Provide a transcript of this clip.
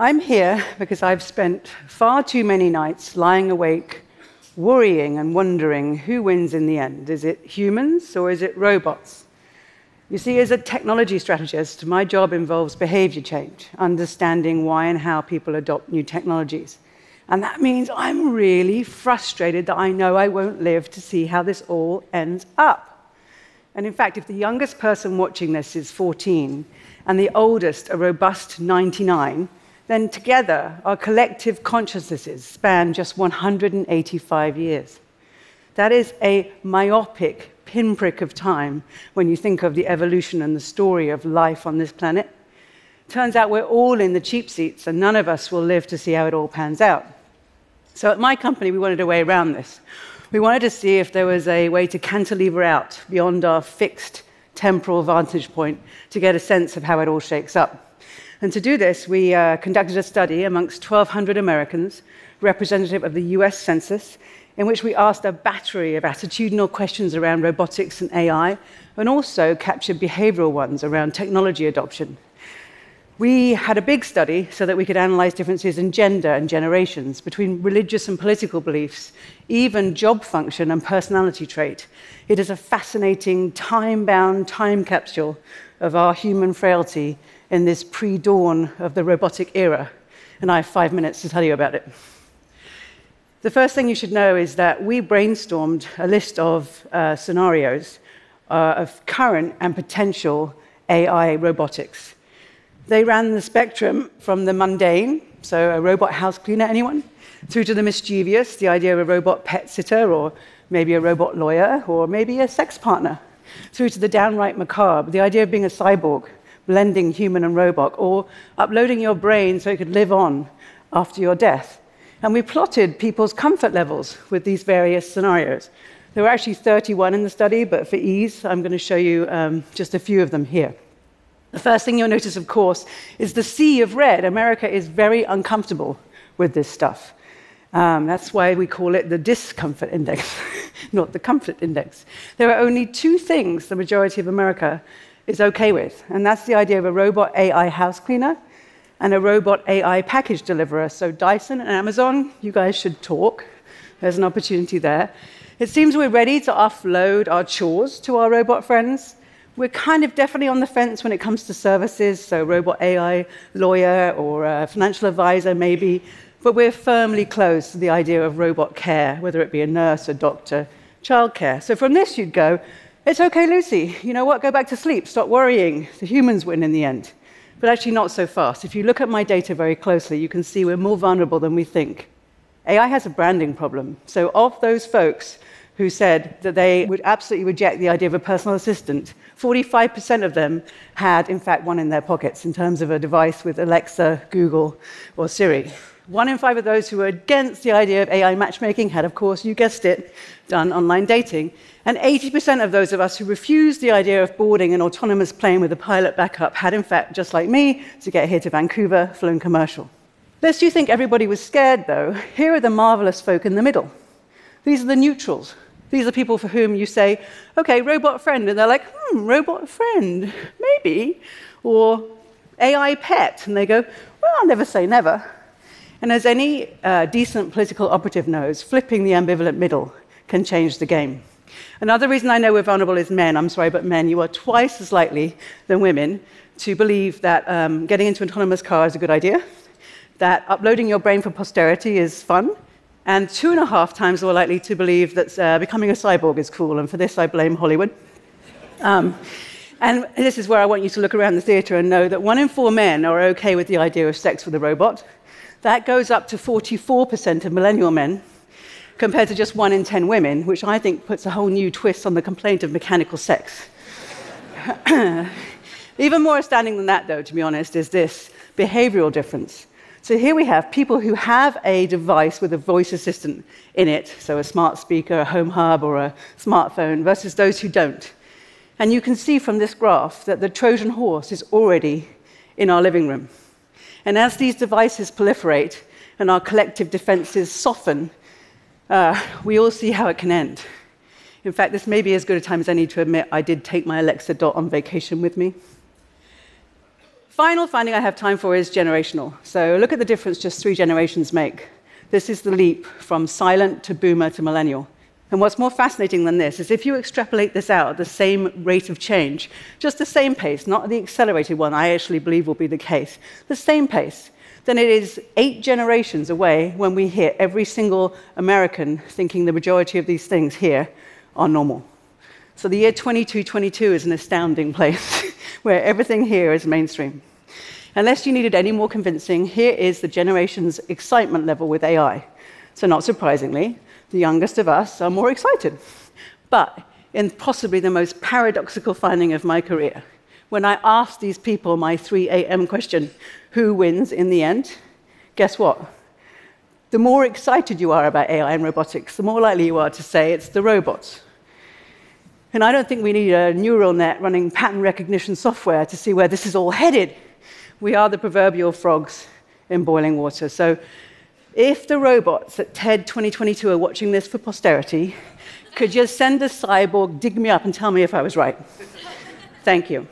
I'm here because I've spent far too many nights lying awake, worrying and wondering who wins in the end. Is it humans or is it robots? You see, as a technology strategist, my job involves behavior change, understanding why and how people adopt new technologies. And that means I'm really frustrated that I know I won't live to see how this all ends up. And in fact, if the youngest person watching this is 14 and the oldest a robust 99, then together our collective consciousnesses span just 185 years. That is a myopic pinprick of time when you think of the evolution and the story of life on this planet. Turns out we're all in the cheap seats, and none of us will live to see how it all pans out. So, at my company, we wanted a way around this. We wanted to see if there was a way to cantilever out beyond our fixed temporal vantage point to get a sense of how it all shakes up. And to do this, we uh, conducted a study amongst 1,200 Americans, representative of the US Census, in which we asked a battery of attitudinal questions around robotics and AI, and also captured behavioral ones around technology adoption. We had a big study so that we could analyze differences in gender and generations, between religious and political beliefs, even job function and personality trait. It is a fascinating, time bound time capsule of our human frailty in this pre dawn of the robotic era. And I have five minutes to tell you about it. The first thing you should know is that we brainstormed a list of uh, scenarios uh, of current and potential AI robotics. They ran the spectrum from the mundane, so a robot house cleaner, anyone, through to the mischievous, the idea of a robot pet sitter, or maybe a robot lawyer, or maybe a sex partner, through to the downright macabre, the idea of being a cyborg, blending human and robot, or uploading your brain so it could live on after your death. And we plotted people's comfort levels with these various scenarios. There were actually 31 in the study, but for ease, I'm going to show you um, just a few of them here. The first thing you'll notice, of course, is the sea of red. America is very uncomfortable with this stuff. Um, that's why we call it the discomfort index, not the comfort index. There are only two things the majority of America is okay with, and that's the idea of a robot AI house cleaner and a robot AI package deliverer. So, Dyson and Amazon, you guys should talk. There's an opportunity there. It seems we're ready to offload our chores to our robot friends. We're kind of definitely on the fence when it comes to services, so robot AI lawyer or a financial advisor, maybe, but we're firmly close to the idea of robot care, whether it be a nurse, a doctor, childcare. So from this, you'd go, it's okay, Lucy, you know what? Go back to sleep, stop worrying. The humans win in the end. But actually, not so fast. If you look at my data very closely, you can see we're more vulnerable than we think. AI has a branding problem. So, of those folks who said that they would absolutely reject the idea of a personal assistant. 45% of them had, in fact, one in their pockets in terms of a device with Alexa, Google, or Siri. One in five of those who were against the idea of AI matchmaking had, of course, you guessed it, done online dating. And 80% of those of us who refused the idea of boarding an autonomous plane with a pilot backup had, in fact, just like me, to get here to Vancouver, flown commercial. Lest you think everybody was scared, though, here are the marvelous folk in the middle. These are the neutrals, these are people for whom you say, okay, robot friend, and they're like, hmm, robot friend, maybe. Or AI pet, and they go, well, I'll never say never. And as any uh, decent political operative knows, flipping the ambivalent middle can change the game. Another reason I know we're vulnerable is men. I'm sorry, but men, you are twice as likely than women to believe that um, getting into an autonomous car is a good idea, that uploading your brain for posterity is fun, and two and a half times more likely to believe that uh, becoming a cyborg is cool. And for this, I blame Hollywood. Um, and this is where I want you to look around the theatre and know that one in four men are okay with the idea of sex with a robot. That goes up to 44% of millennial men, compared to just one in 10 women, which I think puts a whole new twist on the complaint of mechanical sex. Even more astounding than that, though, to be honest, is this behavioral difference. So here we have people who have a device with a voice assistant in it, so a smart speaker, a home hub, or a smartphone, versus those who don't. And you can see from this graph that the Trojan horse is already in our living room. And as these devices proliferate and our collective defenses soften, uh, we all see how it can end. In fact, this may be as good a time as any to admit I did take my Alexa Dot on vacation with me. Final finding I have time for is generational. So look at the difference just three generations make. This is the leap from silent to boomer to millennial. And what's more fascinating than this is if you extrapolate this out at the same rate of change, just the same pace, not the accelerated one I actually believe will be the case, the same pace, then it is eight generations away when we hear every single American thinking the majority of these things here are normal. So the year 2222 is an astounding place where everything here is mainstream. Unless you needed any more convincing, here is the generation's excitement level with AI. So, not surprisingly, the youngest of us are more excited. But in possibly the most paradoxical finding of my career, when I asked these people my 3 a.m. question, who wins in the end? Guess what? The more excited you are about AI and robotics, the more likely you are to say it's the robots. And I don't think we need a neural net running pattern recognition software to see where this is all headed. We are the proverbial frogs in boiling water. So if the robots at TED 2022 are watching this for posterity, could you send a cyborg, dig me up, and tell me if I was right? Thank you.